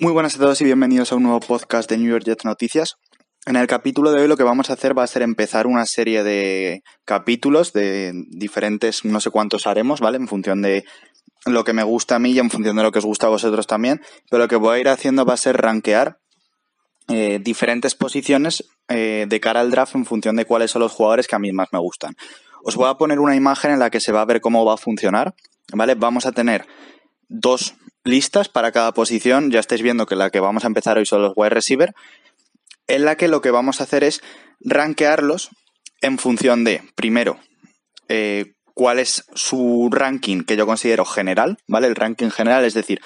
Muy buenas a todos y bienvenidos a un nuevo podcast de New York Jets Noticias. En el capítulo de hoy lo que vamos a hacer va a ser empezar una serie de capítulos de diferentes, no sé cuántos haremos, ¿vale? En función de lo que me gusta a mí y en función de lo que os gusta a vosotros también. Pero lo que voy a ir haciendo va a ser rankear eh, diferentes posiciones eh, de cara al draft en función de cuáles son los jugadores que a mí más me gustan. Os voy a poner una imagen en la que se va a ver cómo va a funcionar, ¿vale? Vamos a tener dos listas para cada posición. Ya estáis viendo que la que vamos a empezar hoy son los wide receiver, en la que lo que vamos a hacer es rankearlos en función de, primero, eh, cuál es su ranking que yo considero general, ¿vale? El ranking general, es decir,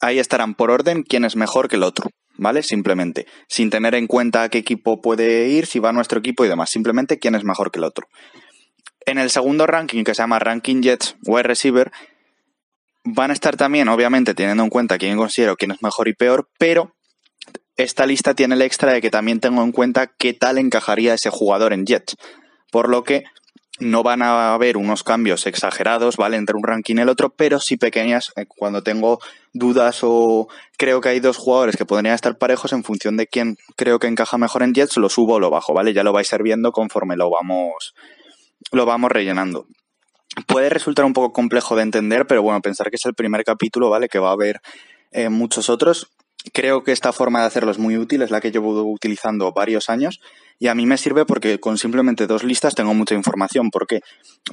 ahí estarán por orden quién es mejor que el otro, ¿vale? Simplemente, sin tener en cuenta a qué equipo puede ir, si va nuestro equipo y demás, simplemente quién es mejor que el otro. En el segundo ranking, que se llama Ranking Jets Wide Receiver, van a estar también, obviamente, teniendo en cuenta quién considero quién es mejor y peor, pero esta lista tiene el extra de que también tengo en cuenta qué tal encajaría ese jugador en Jets. Por lo que no van a haber unos cambios exagerados, ¿vale? Entre un ranking y el otro, pero sí pequeñas eh, cuando tengo dudas o creo que hay dos jugadores que podrían estar parejos en función de quién creo que encaja mejor en Jets, lo subo o lo bajo, ¿vale? Ya lo vais a viendo conforme lo vamos, lo vamos rellenando. Puede resultar un poco complejo de entender, pero bueno, pensar que es el primer capítulo, ¿vale? Que va a haber eh, muchos otros. Creo que esta forma de hacerlo es muy útil, es la que llevo utilizando varios años y a mí me sirve porque con simplemente dos listas tengo mucha información. ¿Por qué?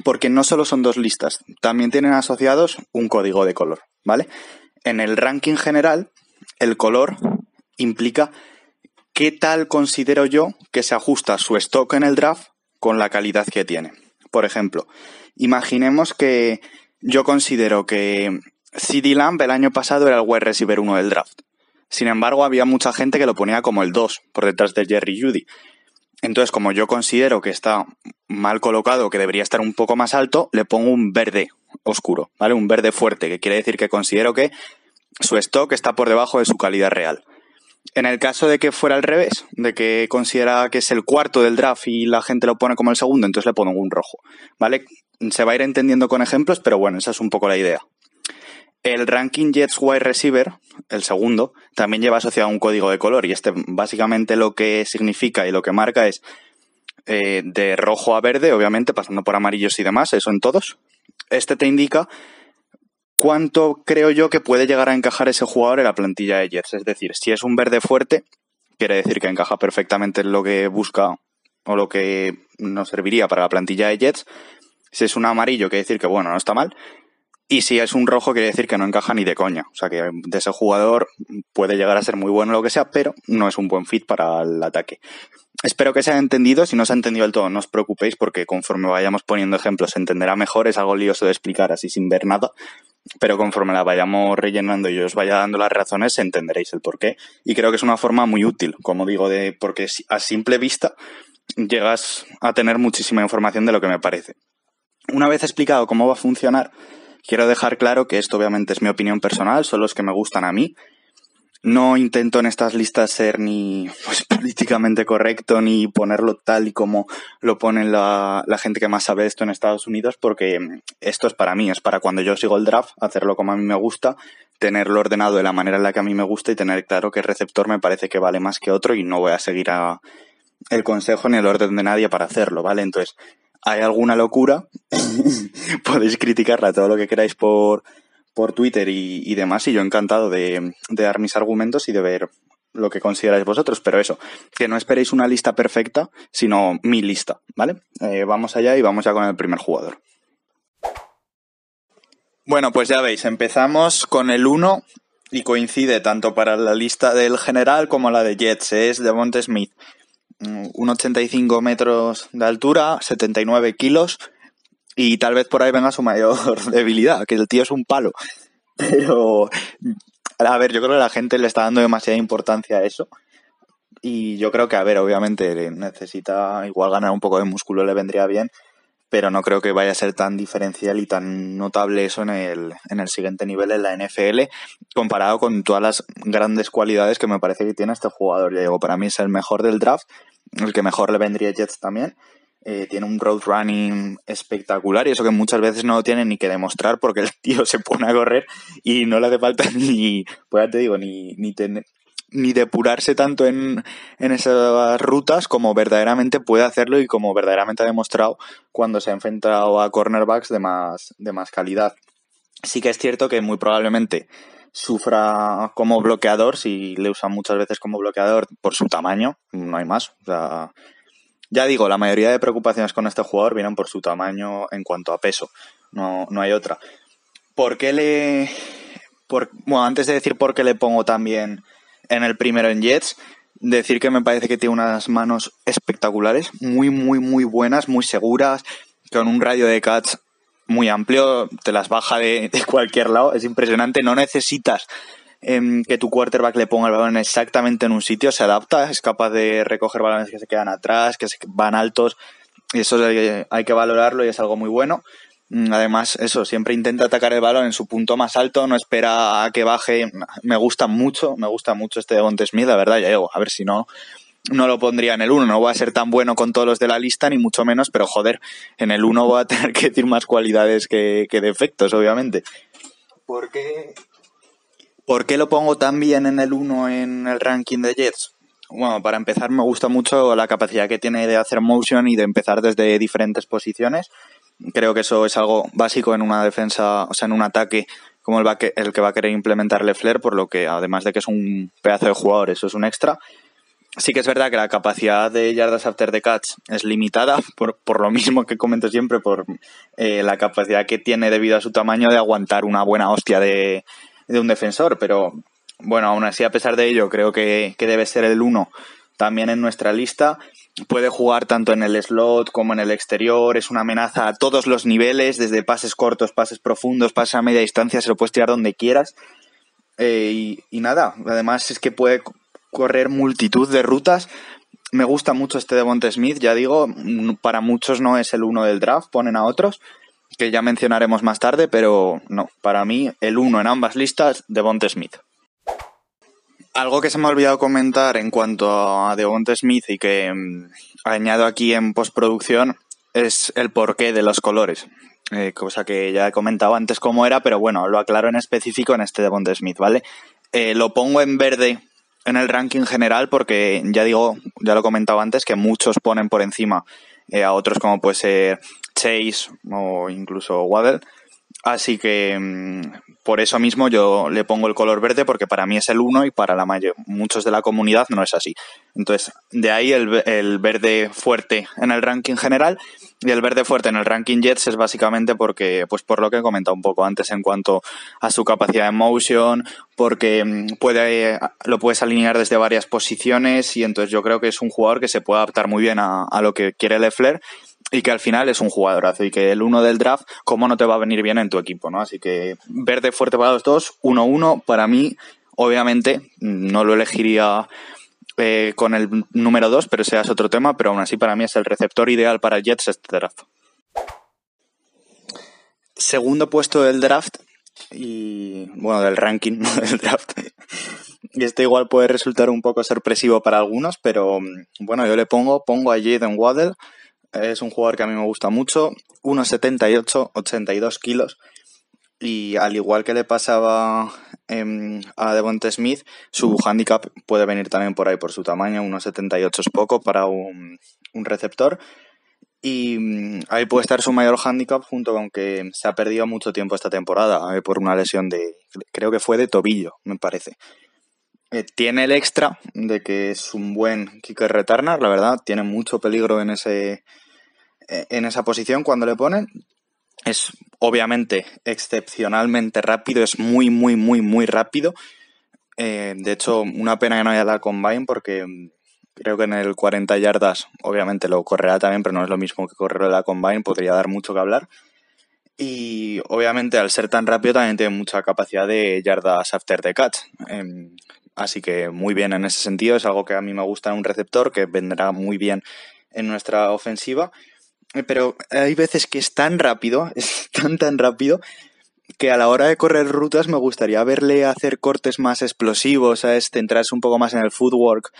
Porque no solo son dos listas, también tienen asociados un código de color, ¿vale? En el ranking general, el color implica qué tal considero yo que se ajusta su stock en el draft con la calidad que tiene. Por ejemplo, imaginemos que yo considero que CD Lamb el año pasado era el wide receiver 1 del draft. Sin embargo, había mucha gente que lo ponía como el 2, por detrás de Jerry Judy. Entonces, como yo considero que está mal colocado, que debería estar un poco más alto, le pongo un verde oscuro, ¿vale? Un verde fuerte, que quiere decir que considero que su stock está por debajo de su calidad real. En el caso de que fuera al revés, de que considera que es el cuarto del draft y la gente lo pone como el segundo, entonces le pongo un rojo, ¿vale? Se va a ir entendiendo con ejemplos, pero bueno, esa es un poco la idea. El ranking Jets Wide Receiver, el segundo, también lleva asociado un código de color y este básicamente lo que significa y lo que marca es eh, de rojo a verde, obviamente, pasando por amarillos y demás, eso en todos. Este te indica cuánto creo yo que puede llegar a encajar ese jugador en la plantilla de Jets. Es decir, si es un verde fuerte, quiere decir que encaja perfectamente en lo que busca o lo que nos serviría para la plantilla de Jets. Si es un amarillo, quiere decir que bueno, no está mal. Y si es un rojo, quiere decir que no encaja ni de coña. O sea que de ese jugador puede llegar a ser muy bueno lo que sea, pero no es un buen fit para el ataque. Espero que se haya entendido. Si no se ha entendido del todo, no os preocupéis porque conforme vayamos poniendo ejemplos se entenderá mejor. Es algo lioso de explicar así sin ver nada. Pero conforme la vayamos rellenando y os vaya dando las razones, entenderéis el porqué. Y creo que es una forma muy útil, como digo, de porque a simple vista llegas a tener muchísima información de lo que me parece. Una vez explicado cómo va a funcionar, Quiero dejar claro que esto obviamente es mi opinión personal, son los que me gustan a mí. No intento en estas listas ser ni pues, políticamente correcto ni ponerlo tal y como lo pone la, la gente que más sabe esto en Estados Unidos, porque esto es para mí, es para cuando yo sigo el draft, hacerlo como a mí me gusta, tenerlo ordenado de la manera en la que a mí me gusta y tener claro que el receptor me parece que vale más que otro y no voy a seguir a el consejo ni el orden de nadie para hacerlo, ¿vale? Entonces, hay alguna locura, podéis criticarla todo lo que queráis por, por Twitter y, demás, y yo encantado de, dar mis argumentos y de ver lo que consideráis vosotros, pero eso, que no esperéis una lista perfecta, sino mi lista, ¿vale? Eh, vamos allá y vamos ya con el primer jugador. Bueno, pues ya veis, empezamos con el 1 y coincide tanto para la lista del general como la de Jets, es Devonta Smith. 1,85 metros de altura, 79 kilos y tal vez por ahí venga su mayor debilidad, que el tío es un palo. Pero, a ver, yo creo que la gente le está dando demasiada importancia a eso. Y yo creo que, a ver, obviamente necesita igual ganar un poco de músculo, le vendría bien, pero no creo que vaya a ser tan diferencial y tan notable eso en el, en el siguiente nivel en la NFL, comparado con todas las grandes cualidades que me parece que tiene este jugador. Ya digo, para mí es el mejor del draft, el que mejor le vendría Jets también. Eh, tiene un road running espectacular y eso que muchas veces no lo tiene ni que demostrar porque el tío se pone a correr y no le hace falta ni, pues ya te digo, ni, ni, ni depurarse tanto en, en esas rutas como verdaderamente puede hacerlo y como verdaderamente ha demostrado cuando se ha enfrentado a cornerbacks de más, de más calidad. Sí que es cierto que muy probablemente sufra como bloqueador, si le usan muchas veces como bloqueador por su tamaño, no hay más. Ya digo, la mayoría de preocupaciones con este jugador vienen por su tamaño en cuanto a peso. No, no hay otra. ¿Por qué le. Bueno, antes de decir por qué le pongo también en el primero en Jets, decir que me parece que tiene unas manos espectaculares, muy, muy, muy buenas, muy seguras, con un radio de catch muy amplio, te las baja de cualquier lado, es impresionante, no necesitas que tu quarterback le ponga el balón exactamente en un sitio, se adapta, es capaz de recoger balones que se quedan atrás, que se van altos, y eso hay que valorarlo y es algo muy bueno. Mm, además, eso, siempre intenta atacar el balón en su punto más alto, no espera a que baje. Me gusta mucho, me gusta mucho este Devonte Smith, la verdad, ya digo, a ver si no, no lo pondría en el 1. No voy a ser tan bueno con todos los de la lista, ni mucho menos, pero joder, en el 1 voy a tener que decir más cualidades que, que defectos, obviamente. Porque ¿Por qué lo pongo tan bien en el 1 en el ranking de Jets? Bueno, para empezar me gusta mucho la capacidad que tiene de hacer motion y de empezar desde diferentes posiciones. Creo que eso es algo básico en una defensa, o sea, en un ataque como el, el que va a querer implementar Lefler, por lo que además de que es un pedazo de jugador, eso es un extra. Sí que es verdad que la capacidad de yardas after the catch es limitada, por, por lo mismo que comento siempre, por eh, la capacidad que tiene debido a su tamaño de aguantar una buena hostia de, de un defensor, pero bueno, aún así, a pesar de ello, creo que, debe ser el uno también en nuestra lista. Puede jugar tanto en el slot como en el exterior, es una amenaza a todos los niveles, desde pases cortos, pases profundos, pases a media distancia, se lo puedes tirar donde quieras. Eh, y, nada, además es que puede correr multitud de rutas. Me gusta mucho este de Devonte Smith, ya digo, para muchos no es el uno del draft, ponen a otros, que ya mencionaremos más tarde, pero no, para mí el uno en ambas listas, Devonte Smith. Algo que se me ha olvidado comentar en cuanto a Devonte Smith y que mm, añado aquí en postproducción es el porqué de los colores. Eh, cosa que ya he comentado antes cómo era, pero bueno, lo aclaro en específico en este Devonte Smith, ¿vale? Eh, lo pongo en verde en el ranking general porque ya digo, ya lo he comentado antes, que muchos ponen por encima eh, a otros como puede ser Chase o incluso Waddle. Así que mm, por eso mismo yo le pongo el color verde porque para mí es el uno y para la mayor, muchos de la comunidad no es así. Entonces, de ahí el, el, verde fuerte en el ranking general y el verde fuerte en el ranking Jets es básicamente porque, pues por lo que he comentado un poco antes en cuanto a su capacidad de motion, porque mm, puede, lo puedes alinear desde varias posiciones y entonces yo creo que es un jugador que se puede adaptar muy bien a, a lo que quiere Leffler y que al final es un jugadorazo y que el uno del draft, ¿cómo no te va a venir bien en tu equipo? ¿no? Así que verde fuerte para los dos, 1-1, para mí, obviamente, no lo elegiría eh, con el número 2, pero ese es otro tema, pero aún así para mí es el receptor ideal para Jets este draft. Segundo puesto del draft y bueno, del ranking, del draft. Y este igual puede resultar un poco sorpresivo para algunos, pero bueno, yo le pongo, pongo a Jaden Waddell es un jugador que a mí me gusta mucho. 1,78, 82 kilos. Y al igual que le pasaba em, a Devonte Smith, su handicap puede venir también por ahí por su tamaño. 1,78 es poco para un, receptor. Y mm, ahí puede estar su mayor handicap junto con que se ha perdido mucho tiempo esta temporada eh, por una lesión de, creo que fue de tobillo, me parece. Eh, tiene el extra de que es un buen kicker returner, la verdad, tiene mucho peligro en ese eh, en esa posición cuando le ponen. Es obviamente excepcionalmente rápido, es muy, muy, muy, muy rápido. Eh, de hecho, una pena que no haya la combine porque creo que en el 40 yardas, obviamente lo correrá también, pero no es lo mismo que correr la combine, podría dar mucho que hablar. Y obviamente al ser tan rápido también tiene mucha capacidad de yardas after the catch. Em, Así que muy bien en ese sentido, es algo que a mí me gusta en un receptor, que vendrá muy bien en nuestra ofensiva. Eh, pero hay veces que es tan rápido, es tan tan rápido, que a la hora de correr rutas me gustaría verle hacer cortes más explosivos, ¿sabes? centrarse un poco más en el footwork,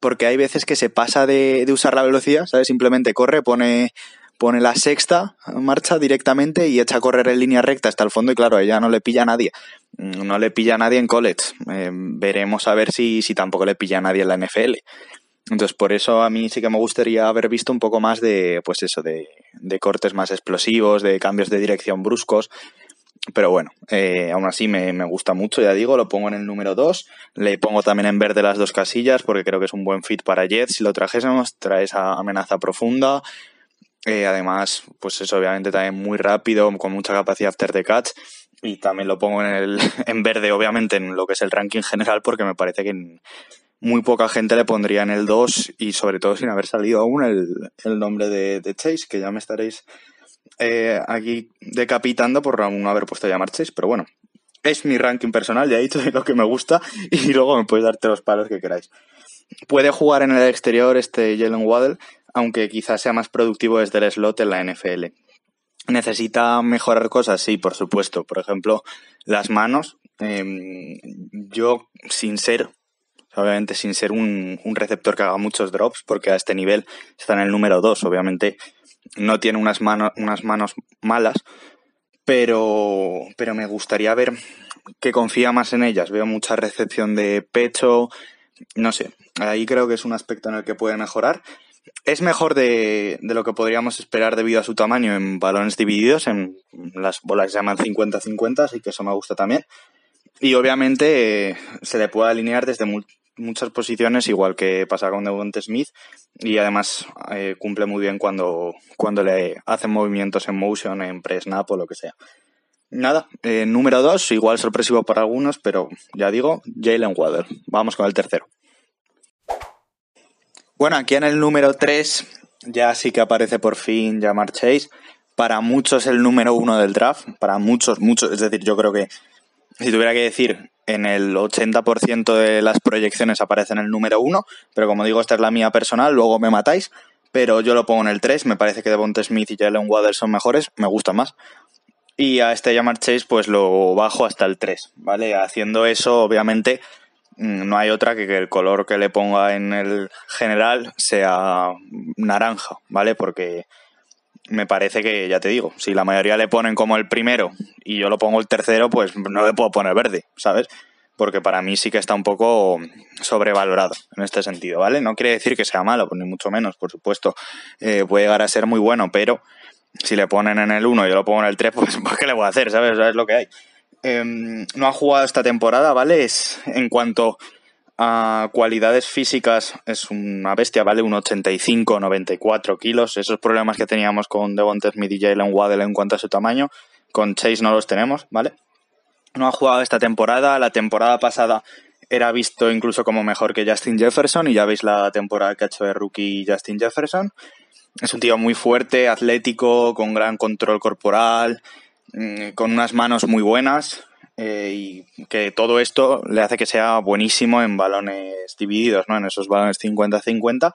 porque hay veces que se pasa de, de usar la velocidad, ¿sabes? Simplemente corre, pone pone la sexta marcha directamente y echa a correr en línea recta hasta el fondo y claro, ella no le pilla a nadie. Mm, no le pilla a nadie en college. Eh, veremos a ver si, si tampoco le pilla a nadie en la NFL. Entonces, por eso a mí sí que me gustaría haber visto un poco más de, pues eso, de, de cortes más explosivos, de cambios de dirección bruscos. Pero bueno, eh, aún así me, me, gusta mucho, ya digo, lo pongo en el número 2. Le pongo también en verde las dos casillas porque creo que es un buen fit para Jets. Si lo trajésemos, trae esa amenaza profunda, eh, además, pues es obviamente también muy rápido, con mucha capacidad after the catch. Y también lo pongo en, el, en verde, obviamente, en lo que es el ranking general, porque me parece que muy poca gente le pondría en el 2 y sobre todo sin haber salido aún el, el nombre de, Chase, que ya me estaréis eh, aquí decapitando por aún no haber puesto a llamar Chase, pero bueno, es mi ranking personal, ya he dicho lo que me gusta y luego me podéis darte los palos que queráis. Puede jugar en el exterior este Jalen Waddell, aunque quizás sea más productivo desde el slot en la NFL. ¿Necesita mejorar cosas? Sí, por supuesto. Por ejemplo, las manos. Eh, yo, sin ser, obviamente sin ser un, un, receptor que haga muchos drops, porque a este nivel está en el número 2, obviamente no tiene unas, unas manos malas, pero, pero me gustaría ver que confía más en ellas. Veo mucha recepción de pecho, no sé, ahí creo que es un aspecto en el que puede mejorar es mejor de, lo que podríamos esperar debido a su tamaño en balones divididos, en las bolas se llaman 50-50, así que eso me gusta también. Y obviamente eh, se le puede alinear desde mu muchas posiciones, igual que pasa con Devonte Smith, y además eh, cumple muy bien cuando, cuando le hacen movimientos en motion, en pre-snap o lo que sea. Nada, eh, número 2, igual sorpresivo para algunos, pero ya digo, Jalen Waddell. Vamos con el tercero. Bueno, aquí en el número 3 ya sí que aparece por fin Jamar Chase. Para muchos el número uno del draft, para muchos, muchos, es decir, yo creo que si tuviera que decir, en el 80% de las proyecciones aparece en el número uno, pero como digo, esta es la mía personal, luego me matáis, pero yo lo pongo en el 3, me parece que Devonta Smith y Jalen Waddell son mejores, me gusta más. Y a este Jamar Chase pues lo bajo hasta el 3, ¿vale? Haciendo eso, obviamente, no hay otra que que el color que le ponga en el general sea naranja, ¿vale? Porque me parece que, ya te digo, si la mayoría le ponen como el primero y yo lo pongo el tercero, pues no le puedo poner verde, ¿sabes? Porque para mí sí que está un poco sobrevalorado en este sentido, ¿vale? No quiere decir que sea malo, pues ni mucho menos, por supuesto. Eh, puede llegar a ser muy bueno, pero si le ponen en el 1 y yo lo pongo en el 3, pues ¿qué le voy a hacer? ¿Sabes? ¿Sabes lo que hay? Eh, no ha jugado esta temporada, ¿vale? Es en cuanto a cualidades físicas, es una bestia, ¿vale? Un 85, 94 kilos. Esos problemas que teníamos con Devonta Smith y Jalen Waddell en cuanto a su tamaño, con Chase no los tenemos, ¿vale? No ha jugado esta temporada, la temporada pasada era visto incluso como mejor que Justin Jefferson y ya veis la temporada que ha hecho de rookie Justin Jefferson. Es un tío muy fuerte, atlético, con gran control corporal, con unas manos muy buenas eh, y que todo esto le hace que sea buenísimo en balones divididos, ¿no? En esos balones 50-50,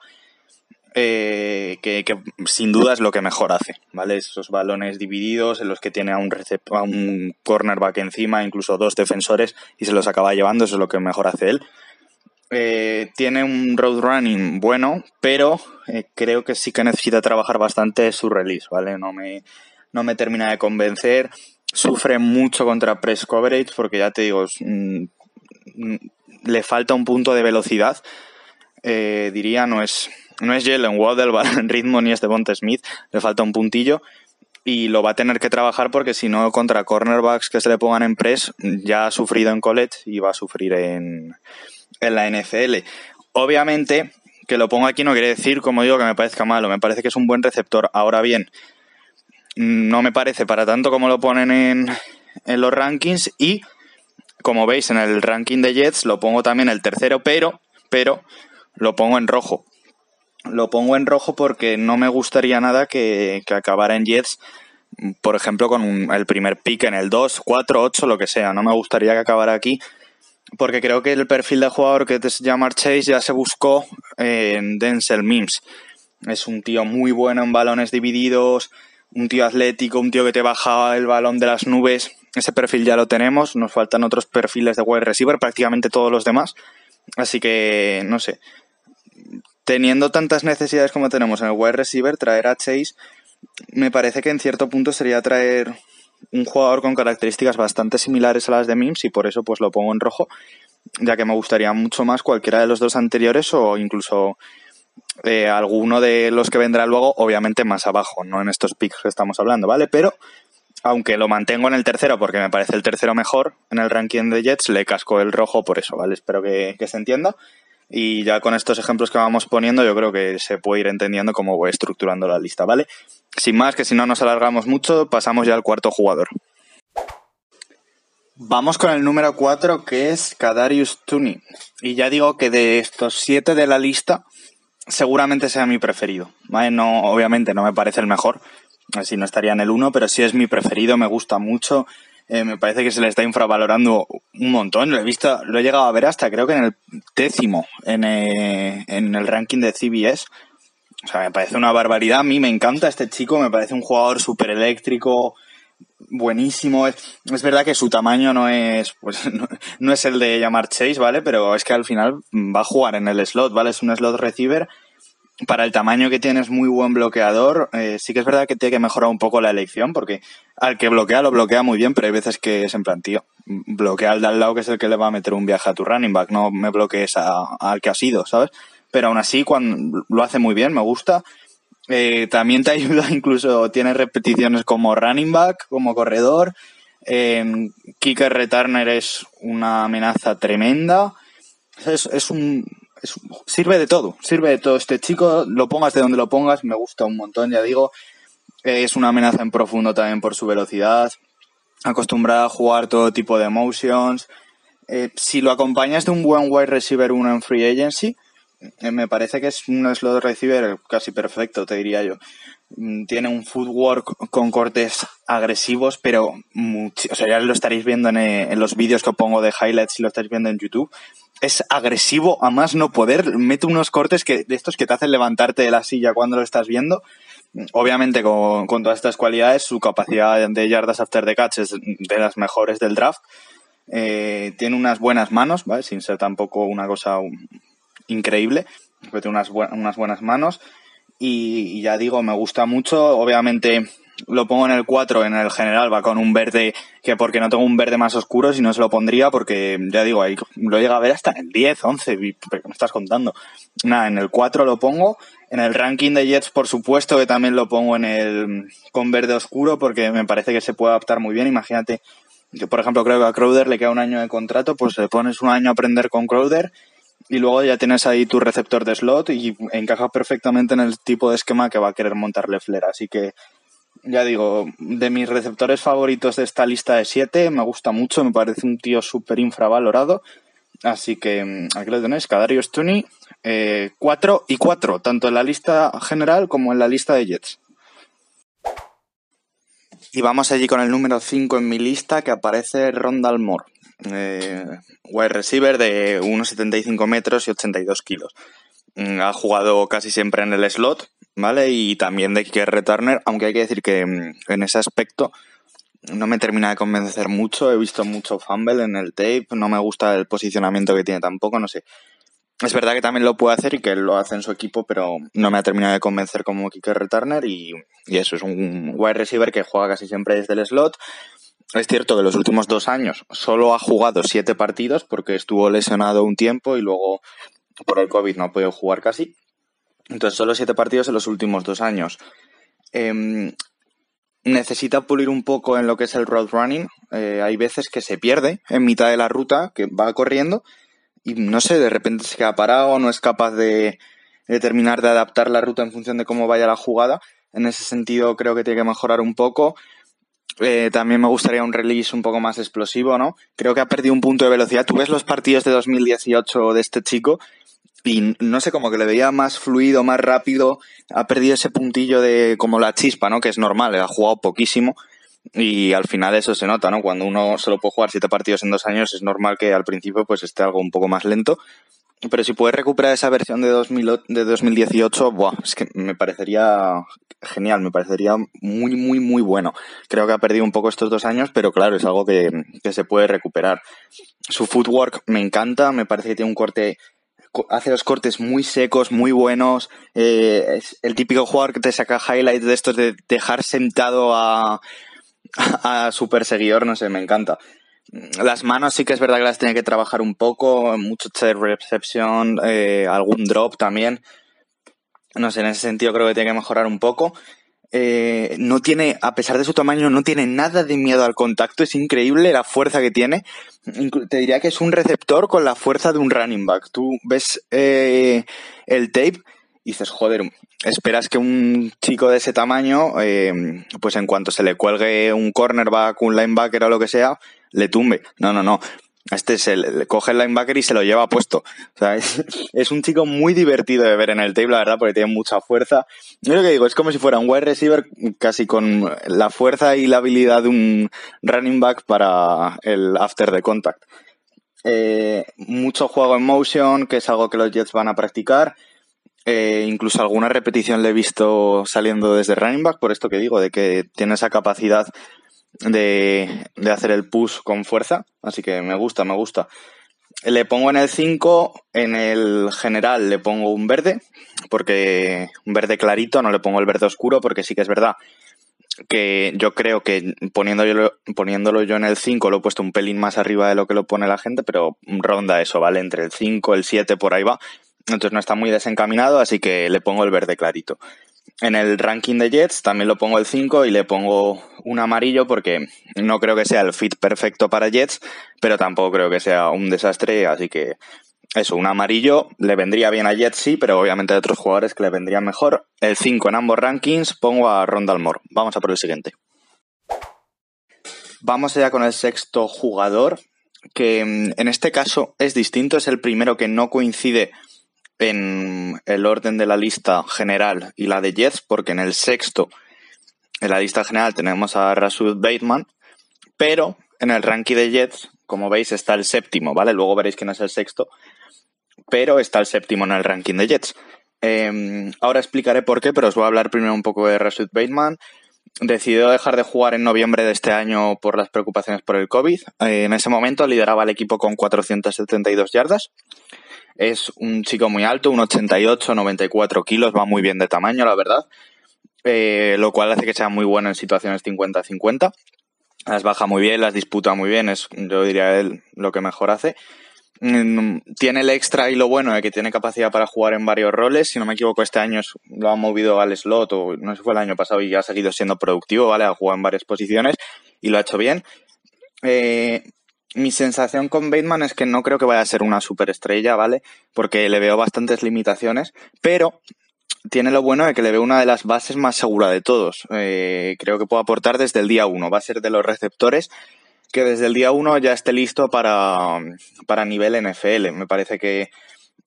eh, que, que, sin duda es lo que mejor hace, ¿vale? Esos balones divididos en los que tiene a un, a un cornerback encima, incluso dos defensores, y se los acaba llevando, eso es lo que mejor hace él. Eh, tiene un road running bueno, pero eh, creo que sí que necesita trabajar bastante su release, ¿vale? No me, no me termina de convencer. Sufre mucho contra press coverage porque ya te digo, mm, mm, le falta un punto de velocidad. Eh, diría, no es, no es Jalen Waddell, en ritmo ni es Devonta Smith, le falta un puntillo y lo va a tener que trabajar porque si no contra cornerbacks que se le pongan en press ya ha sufrido en college y va a sufrir en, en la NFL. Obviamente que lo pongo aquí no quiere decir, como digo, que me parezca malo, me parece que es un buen receptor. Ahora bien, no me parece para tanto como lo ponen en, en los rankings y como veis en el ranking de Jets lo pongo también el tercero, pero, pero lo pongo en rojo. Lo pongo en rojo porque no me gustaría nada que, que acabara en Jets, por ejemplo, con el primer pick en el 2, 4, 8, lo que sea. No me gustaría que acabara aquí porque creo que el perfil de jugador que se llama Chase ya se buscó en Denzel Mims. Es un tío muy bueno en balones divididos, un tío atlético, un tío que te baja el balón de las nubes, ese perfil ya lo tenemos, nos faltan otros perfiles de wide receiver, prácticamente todos los demás. Así que, no sé, teniendo tantas necesidades como tenemos en el wide receiver, traer a Chase me parece que en cierto punto sería traer un jugador con características bastante similares a las de Mims y por eso pues lo pongo en rojo, ya que me gustaría mucho más cualquiera de los dos anteriores o incluso eh, alguno de los que vendrá luego, obviamente más abajo, no en estos picks que estamos hablando, ¿vale? Pero aunque lo mantengo en el tercero porque me parece el tercero mejor en el ranking de Jets, le casco el rojo por eso, ¿vale? Espero que, se entienda. Y ya con estos ejemplos que vamos poniendo, yo creo que se puede ir entendiendo cómo voy estructurando la lista, ¿vale? Sin más, que si no nos alargamos mucho, pasamos ya al cuarto jugador. Vamos con el número 4, que es Kadarius Tooney. Y ya digo que de estos siete de la lista, seguramente sea mi preferido. ¿vale? No, obviamente no me parece el mejor, así no estaría en el 1, pero sí es mi preferido, me gusta mucho. Eh, me parece que se le está infravalorando un montón. Lo he visto, lo he llegado a ver hasta creo que en el décimo en, eh, en el ranking de CBS. O sea, me parece una barbaridad. A mí me encanta este chico, me parece un jugador súper eléctrico, buenísimo. Es, verdad que su tamaño no es, pues, no, es el de llamar Chase, ¿vale? Pero es que al final va a jugar en el slot, ¿vale? Es un slot receiver. Para el tamaño que tiene es muy buen bloqueador. Eh, sí que es verdad que tiene que mejorar un poco la elección, porque al que bloquea lo bloquea muy bien, pero hay veces que es en plan, tío, bloquea al de al lado que es el que le va a meter un viaje a tu running back, no me bloquees al que ha sido, ¿sabes? Pero aún así, cuando lo hace muy bien, me gusta. Eh, también te ayuda, incluso tiene repeticiones como running back, como corredor. Eh, kicker returner es una amenaza tremenda. Es, es un. Sirve de todo, sirve de todo. Este chico, lo pongas de donde lo pongas, me gusta un montón, ya digo. Es una amenaza en profundo también por su velocidad. Acostumbrada a jugar todo tipo de motions. Eh, si lo acompañas de un buen wide receiver uno en free agency, me parece que es un slot receiver casi perfecto, te diría yo. Tiene un footwork con cortes agresivos, pero o sea, ya lo estaréis viendo en, en los vídeos que pongo de highlights si lo estáis viendo en YouTube. Es agresivo a más no poder. Mete unos cortes que, de estos que te hacen levantarte de la silla cuando lo estás viendo. Obviamente, con, con todas estas cualidades, su capacidad de yardas after the catch es de las mejores del draft. Eh, tiene unas buenas manos, ¿vale? Sin ser tampoco una cosa increíble, tiene unas, bu unas buenas manos. Y, ya digo, me gusta mucho, obviamente lo pongo en el 4, en el general va con un verde que porque no tengo un verde más oscuro, si no se lo pondría porque ya digo, ahí lo llega a ver hasta en el 10, 11, ¿qué me estás contando? Nada, en el 4 lo pongo, en el ranking de Jets por supuesto que también lo pongo en el con verde oscuro porque me parece que se puede adaptar muy bien, imagínate yo, por ejemplo, creo que a Crowder le queda un año de contrato, pues le pones un año a aprender con Crowder y luego ya tienes ahí tu receptor de slot y encaja perfectamente en el tipo de esquema que va a querer montarle Flair. Así que, ya digo, de mis receptores favoritos de esta lista de siete, me gusta mucho, me parece un tío súper infravalorado. Así que mm, aquí lo tenéis, Kadarius Tooney, eh, 4 y 4, tanto en la lista general como en la lista de Jets. Y vamos allí con el número 5 en mi lista que aparece Rondal Moore eh, wide receiver de 1,75 metros y 82 kilos. Mm, ha jugado casi siempre en el slot, ¿vale? Y también de kicker returner, aunque hay que decir que mm, en ese aspecto no me termina de convencer mucho. He visto mucho fumble en el tape, no me gusta el posicionamiento que tiene tampoco, no sé. Es verdad que también lo puede hacer y que lo hace en su equipo, pero no me ha terminado de convencer como kicker returner y, y eso es un wide receiver que juega casi siempre desde el slot es cierto que los últimos dos años solo ha jugado siete partidos porque estuvo lesionado un tiempo y luego por el COVID no ha podido jugar casi. Entonces, solo siete partidos en los últimos dos años. Eh, necesita pulir un poco en lo que es el road running. Eh, hay veces que se pierde en mitad de la ruta, que va corriendo y no sé, de repente se queda parado, no es capaz de, de terminar de adaptar la ruta en función de cómo vaya la jugada. En ese sentido, creo que tiene que mejorar un poco. Eh, también me gustaría un release un poco más explosivo, ¿no? Creo que ha perdido un punto de velocidad. Tú ves los partidos de 2018 de este chico y no sé, como que le veía más fluido, más rápido. Ha perdido ese puntillo de como la chispa, ¿no? Que es normal, ha jugado poquísimo. Y al final eso se nota, ¿no? Cuando uno solo puede jugar siete partidos en dos años, es normal que al principio pues esté algo un poco más lento. Pero si puedes recuperar esa versión de, 2000, de 2018, buah, es que me parecería genial, me parecería muy, muy, muy bueno. Creo que ha perdido un poco estos dos años, pero claro, es algo que, que se puede recuperar. Su footwork me encanta, me parece que tiene un corte hace los cortes muy secos, muy buenos. Eh, es el típico jugador que te saca highlights de estos de dejar sentado a, a, su perseguidor, no sé, me encanta. Las manos sí que es verdad que las tiene que trabajar un poco, mucho check reception, eh, algún drop también. No sé, en ese sentido creo que tiene que mejorar un poco. Eh, no tiene, a pesar de su tamaño, no tiene nada de miedo al contacto. Es increíble la fuerza que tiene. Te diría que es un receptor con la fuerza de un running back. Tú ves eh, el tape y dices, joder, esperas que un chico de ese tamaño, pues en cuanto se le cuelgue un cornerback, un linebacker o lo que sea, le tumbe. No, no, no. Este es el, coge el linebacker y se lo lleva puesto. O sea, es, un chico muy divertido de ver en el tape, la verdad, porque tiene mucha fuerza. Yo lo que digo, es como si fuera un wide receiver casi con la fuerza y la habilidad de un running back para el after the contact. Eh, mucho juego en motion, que es algo que los Jets van a practicar. Eh, incluso alguna repetición le he visto saliendo desde running back, por esto que digo, de que tiene esa capacidad de, de hacer el push con fuerza, así que me gusta, me gusta. Le pongo en el 5, en el general le pongo un verde, porque un verde clarito, no le pongo el verde oscuro, porque sí que es verdad que yo creo que poniéndolo, poniéndolo yo en el 5 lo he puesto un pelín más arriba de lo que lo pone la gente, pero ronda eso, ¿vale? Entre el 5, el 7, por ahí va. Entonces no está muy desencaminado, así que le pongo el verde clarito. En el ranking de Jets también lo pongo el 5 y le pongo un amarillo porque no creo que sea el fit perfecto para Jets, pero tampoco creo que sea un desastre, así que eso, un amarillo le vendría bien a Jets, sí, pero obviamente hay otros jugadores que le vendrían mejor. El 5 en ambos rankings pongo a Rondal Moore. Vamos a por el siguiente. Vamos ya con el sexto jugador, que mm, en este caso es distinto, es el primero que no coincide en el orden de la lista general y la de Jets, porque en el sexto, en la lista general, tenemos a Rasud Bateman, pero en el ranking de Jets, como veis, está el séptimo, ¿vale? Luego veréis quién es el sexto, pero está el séptimo en el ranking de Jets. Em, ahora explicaré por qué, pero os voy a hablar primero un poco de Rasud Bateman. Decidió dejar de jugar en noviembre de este año por las preocupaciones por el COVID. Eh, en ese momento lideraba el equipo con 472 yardas. Es un chico muy alto, un 88, 94 kilos, va muy bien de tamaño, la verdad. Eh, lo cual hace que sea muy bueno en situaciones 50-50. Las baja muy bien, las disputa muy bien, es yo diría él lo que mejor hace. Mm, tiene el extra y lo bueno de que tiene capacidad para jugar en varios roles. Si no me equivoco, este año lo ha movido al slot o no sé fue el año pasado y ha seguido siendo productivo, ¿vale? Ha jugado en varias posiciones y lo ha hecho bien. Eh, mi sensación con Bateman es que no creo que vaya a ser una superestrella, ¿vale? Porque le veo bastantes limitaciones, pero tiene lo bueno de que le veo una de las bases más segura de todos. Eh, creo que puede aportar desde el día uno. Va a ser de los receptores que desde el día uno ya esté listo para, para nivel NFL. Me parece que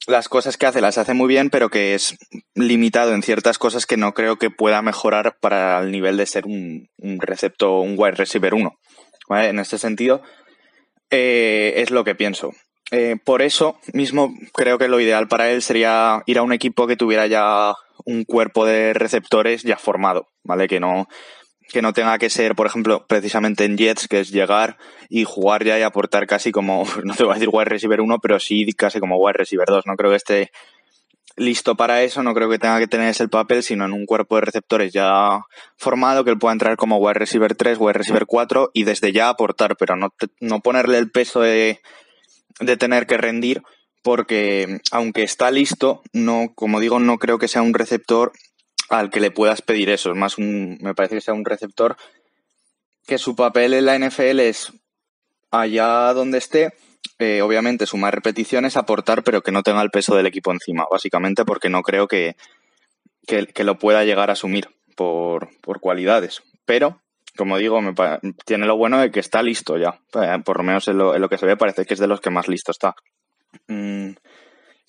las cosas que hace las hace muy bien, pero que es limitado en ciertas cosas que no creo que pueda mejorar para el nivel de ser un, un receptor, un wide receiver 1. ¿vale? En este sentido, eh, es lo que pienso. Eh, por eso mismo creo que lo ideal para él sería ir a un equipo que tuviera ya un cuerpo de receptores ya formado, ¿vale? Que no, que no tenga que ser, por ejemplo, precisamente en Jets, que es llegar y jugar ya y aportar casi como, no te voy a decir wide receiver 1, pero sí casi como wide receiver 2. No creo que esté listo para eso, no creo que tenga que tener ese papel, sino en un cuerpo de receptores ya formado que él pueda entrar como wide receiver 3, wide receiver 4 y desde ya aportar, pero no, no ponerle el peso de, de tener que rendir porque aunque está listo, no, como digo, no creo que sea un receptor al que le puedas pedir eso. Es más, un, me parece que sea un receptor que su papel en la NFL es allá donde esté, eh, obviamente sumar repeticiones, aportar, pero que no tenga el peso del equipo encima, básicamente porque no creo que, que, lo pueda llegar a asumir por, por cualidades. Pero, como digo, me, tiene lo bueno de que está listo ya. Eh, por lo menos en lo, que se ve parece que es de los que más listo está. Mm,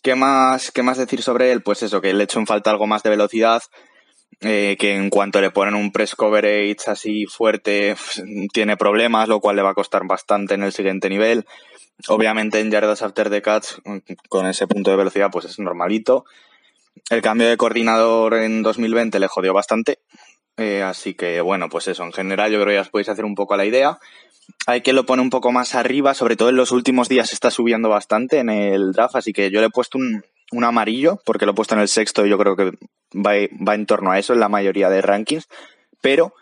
¿Qué más, ¿Qué más decir sobre él? Pues eso, que le echo en falta algo más de velocidad, eh, que en cuanto le ponen un press coverage así fuerte, tiene problemas, lo cual le va a costar bastante en el siguiente nivel. Obviamente en yardas after the catch, con ese punto de velocidad, pues es normalito. El cambio de coordinador en 2020 le jodió bastante. Eh, así que, bueno, pues eso, en general yo creo que ya os podéis hacer un poco la idea. hay quien lo pone un poco más arriba, sobre todo en los últimos días está subiendo bastante en el draft, así que yo le he puesto un, un amarillo, porque lo he puesto en el sexto y yo creo que va, va en torno a eso en la mayoría de rankings, pero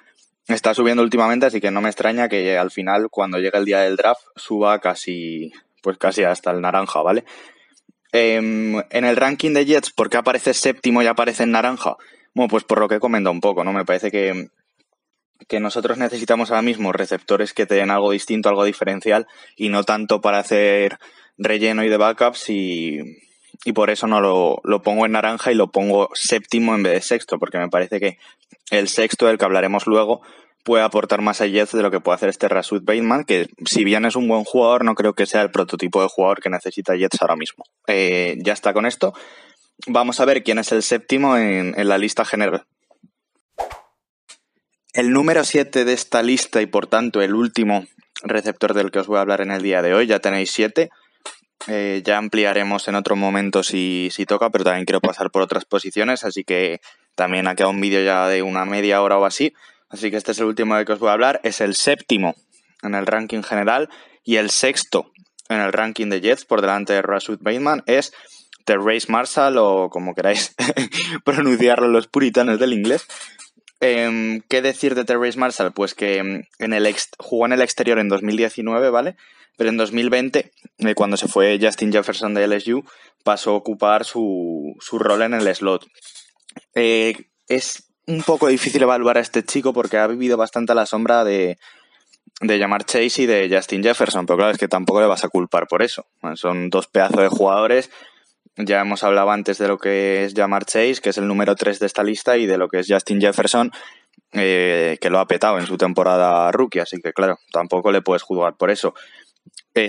está subiendo últimamente, así que no me extraña que al final, cuando llegue el día del draft, suba casi, pues casi hasta el naranja, ¿vale? Em, en el ranking de Jets, ¿por qué aparece séptimo y aparece en naranja? Bueno, pues por lo que he comentado un poco, ¿no? Me parece que, que nosotros necesitamos ahora mismo receptores que te den algo distinto, algo diferencial, y no tanto para hacer relleno y de backups y, y por eso no lo, lo, pongo en naranja y lo pongo séptimo en vez de sexto, porque me parece que el sexto, del que hablaremos luego, puede aportar más a Jets de lo que puede hacer este Rasud Bateman, que si bien es un buen jugador, no creo que sea el prototipo de jugador que necesita Jets ahora mismo. Eh, ya está con esto. Vamos a ver quién es el séptimo en, en la lista general. El número 7 de esta lista y por tanto el último receptor del que os voy a hablar en el día de hoy, ya tenéis 7. Eh, ya ampliaremos en otro momento si, si, toca, pero también quiero pasar por otras posiciones, así que también ha quedado un vídeo ya de una media hora o así. Así que este es el último de que os voy a hablar. Es el séptimo en el ranking general y el sexto en el ranking de Jets por delante de Rashad Bateman es Terrace Marshall o como queráis pronunciarlo los puritanos del inglés. Eh, ¿Qué decir de Terrace Marshall? Pues que en el ex, jugó en el exterior en 2019, ¿vale? Pero en 2020, eh, cuando se fue Justin Jefferson de LSU, pasó a ocupar su, su rol en el slot. Eh, es un poco difícil evaluar a este chico porque ha vivido bastante a la sombra de, de llamar Chase y de Justin Jefferson, pero claro, es que tampoco le vas a culpar por eso. Son dos pedazos de jugadores. Ya hemos hablado antes de lo que es llamar Chase, que es el número 3 de esta lista, y de lo que es Justin Jefferson, eh, que lo ha petado en su temporada rookie, así que claro, tampoco le puedes juzgar por eso.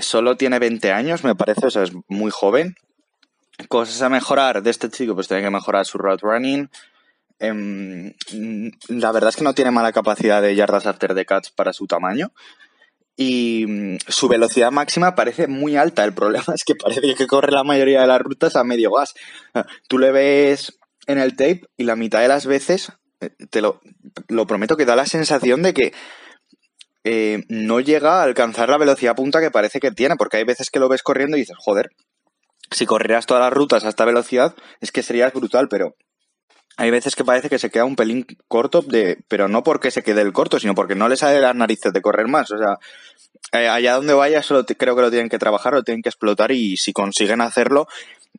Solo tiene 20 años, me parece, o sea, es muy joven. Cosas a mejorar de este chico, pues tiene que mejorar su route running. Eh, la verdad es que no tiene mala capacidad de yardas after the catch para su tamaño. Y mm, su velocidad máxima parece muy alta. El problema es que parece que corre la mayoría de las rutas a medio gas. Tú le ves en el tape y la mitad de las veces, eh, te lo prometo que da la sensación de que eh, no llega a alcanzar la velocidad punta que parece que tiene, porque hay veces que lo ves corriendo y dices, joder, si corrieras todas las rutas a esta velocidad, es que serías brutal, pero hay veces que parece que se queda un pelín corto, de, pero no porque se quede el corto, sino porque no le sale las narices de correr más. O sea, eh, allá donde vaya, solo creo que lo tienen que trabajar, lo tienen que explotar y si consiguen hacerlo,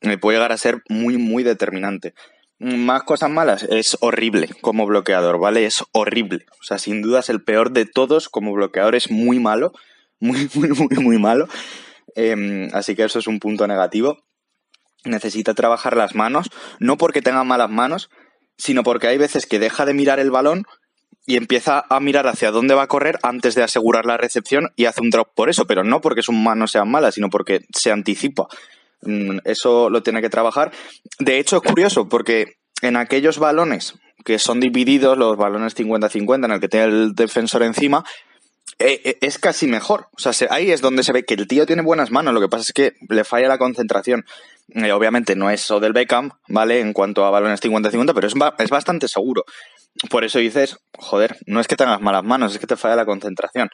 eh, puede llegar a ser muy, muy determinante. Más cosas malas, es horrible como bloqueador, ¿vale? Es horrible. O sea, sin duda es el peor de todos como bloqueador, es muy malo, muy, muy, muy, muy malo. Eh, así que eso es un punto negativo. Necesita trabajar las manos, no porque tenga malas manos, sino porque hay veces que deja de mirar el balón y empieza a mirar hacia dónde va a correr antes de asegurar la recepción y hace un drop por eso, pero no porque sus manos sean malas, sino porque se anticipa. Mm, eso lo tiene que trabajar. De hecho, es curioso porque en aquellos balones que son divididos, los balones 50-50 en el que tiene el defensor encima, eh, eh, es casi mejor. O sea, ahí es donde se ve que el tío tiene buenas manos, lo que pasa es que le falla la concentración. Eh, obviamente no es del Beckham, ¿vale? En cuanto a balones 50-50, pero es, es bastante seguro. Por eso dices, joder, no es que tengas malas manos, es que te falla la concentración.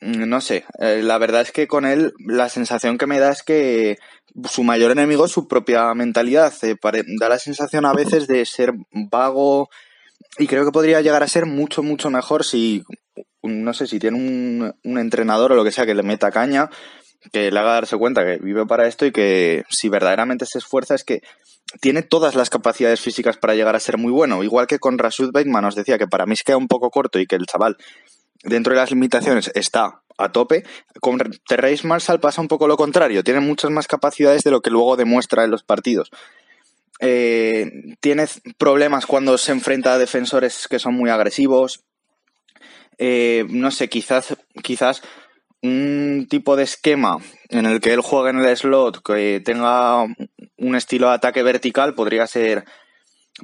Mm, no sé, eh, la verdad es que con él la sensación que me da es que su mayor enemigo es su propia mentalidad. Eh, da la sensación a veces de ser vago y creo que podría llegar a ser mucho, mucho mejor si, no sé, si tiene un, un entrenador o lo que sea que le meta caña, que le haga darse cuenta que vive para esto y que si verdaderamente se esfuerza es que tiene todas las capacidades físicas para llegar a ser muy bueno. Igual que con Rashud Bateman os decía que para mí se queda un poco corto y que el chaval dentro de las limitaciones está a tope. Con Terrace Marshall pasa un poco lo contrario. Tiene muchas más capacidades de lo que luego demuestra en los partidos. Eh, tiene problemas cuando se enfrenta a defensores que son muy agresivos. Eh, no sé, quizás, quizás un tipo de esquema en el que él juegue en el slot que tenga un estilo de ataque vertical podría ser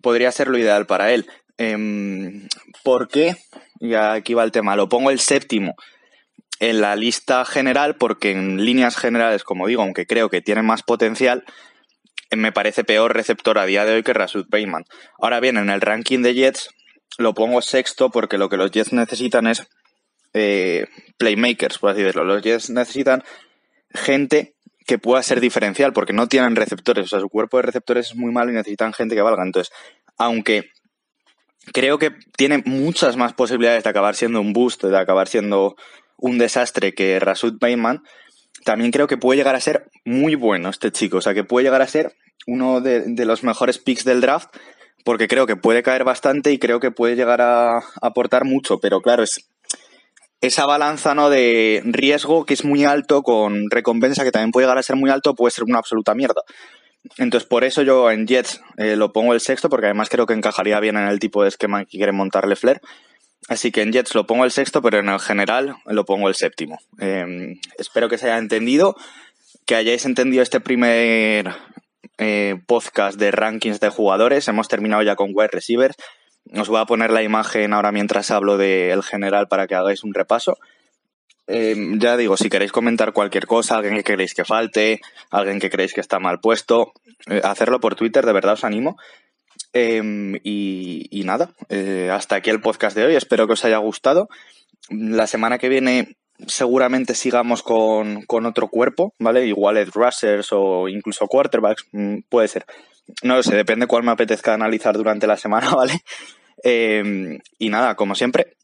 podría ser lo ideal para él. Eh, ¿Por qué? Y aquí va el tema. Lo pongo el séptimo en la lista general porque en líneas generales, como digo, aunque creo que tiene más potencial, me parece peor receptor a día de hoy que Rasud Bateman. Ahora bien, en el ranking de Jets lo pongo sexto porque lo que los Jets necesitan es eh, playmakers, por así decirlo. Los Jets necesitan gente que pueda ser diferencial, porque no tienen receptores. O sea, su cuerpo de receptores es muy malo y necesitan gente que valga. Entonces, aunque creo que tiene muchas más posibilidades de acabar siendo un boost, de acabar siendo un desastre que Rasud Bateman, también creo que puede llegar a ser muy bueno este chico. O sea, que puede llegar a ser uno de, de los mejores picks del draft porque creo que puede caer bastante y creo que puede llegar a aportar mucho, pero claro, es esa balanza ¿no? de riesgo que es muy alto con recompensa que también puede llegar a ser muy alto, puede ser una absoluta mierda. Entonces, por eso yo en Jets eh, lo pongo el sexto, porque además creo que encajaría bien en el tipo de esquema que quiere montarle Flair. Así que en Jets lo pongo el sexto, pero en el general lo pongo el séptimo. Em, espero que se haya entendido, que hayáis entendido este primer eh, podcast de rankings de jugadores. Hemos terminado ya con wide receivers. Os voy a poner la imagen ahora mientras hablo del general para que hagáis un repaso. Eh, ya digo, si queréis comentar cualquier cosa, alguien que queréis que falte, alguien que creéis que está mal puesto, eh, hacerlo por Twitter, de verdad os animo. y, y, nada, hasta aquí el podcast de hoy. Espero que os haya gustado. La semana que viene seguramente sigamos con, otro cuerpo, ¿vale? Igual es rushers o incluso quarterbacks, mm, puede ser. No lo sé, depende cuál me apetezca analizar durante la semana, ¿vale? Em, y nada, como siempre,